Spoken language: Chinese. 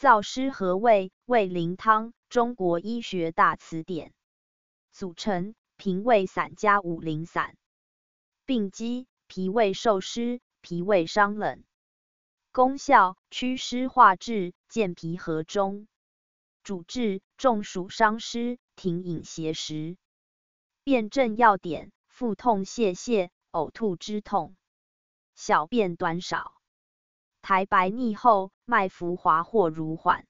燥湿和胃，胃灵汤，中国医学大辞典。组成：平胃散加五苓散。病机：脾胃受湿，脾胃伤冷。功效：祛湿化滞，健脾和中。主治：中暑伤湿，停饮邪食。辨证要点：腹痛泄泻，呕吐之痛，小便短少，苔白腻厚，脉浮滑或如缓。